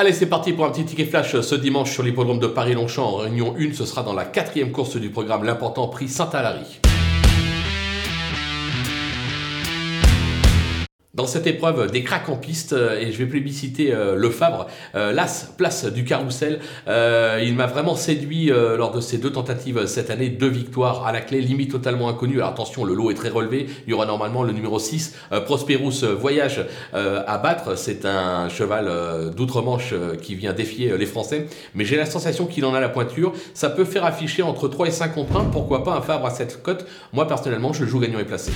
Allez, c'est parti pour un petit ticket flash ce dimanche sur l'hippodrome de Paris-Longchamp. En réunion 1, ce sera dans la quatrième course du programme, l'important prix Saint-Alary. Dans cette épreuve des cracks en piste, euh, et je vais plébisciter euh, Le Fabre, euh, l'As, place du carrousel, il m'a vraiment séduit lors de ces deux tentatives cette année, deux victoires à la clé, limite totalement inconnue. Alors attention, le lot est très relevé, il y aura normalement le numéro 6, Prosperous Voyage à battre, c'est un cheval d'outre-Manche qui vient défier les Français, mais j'ai la sensation qu'il en a la pointure, ça peut faire afficher entre 3 et 5 contre 1, pourquoi pas un Fabre à cette cote, moi personnellement je joue gagnant et placé.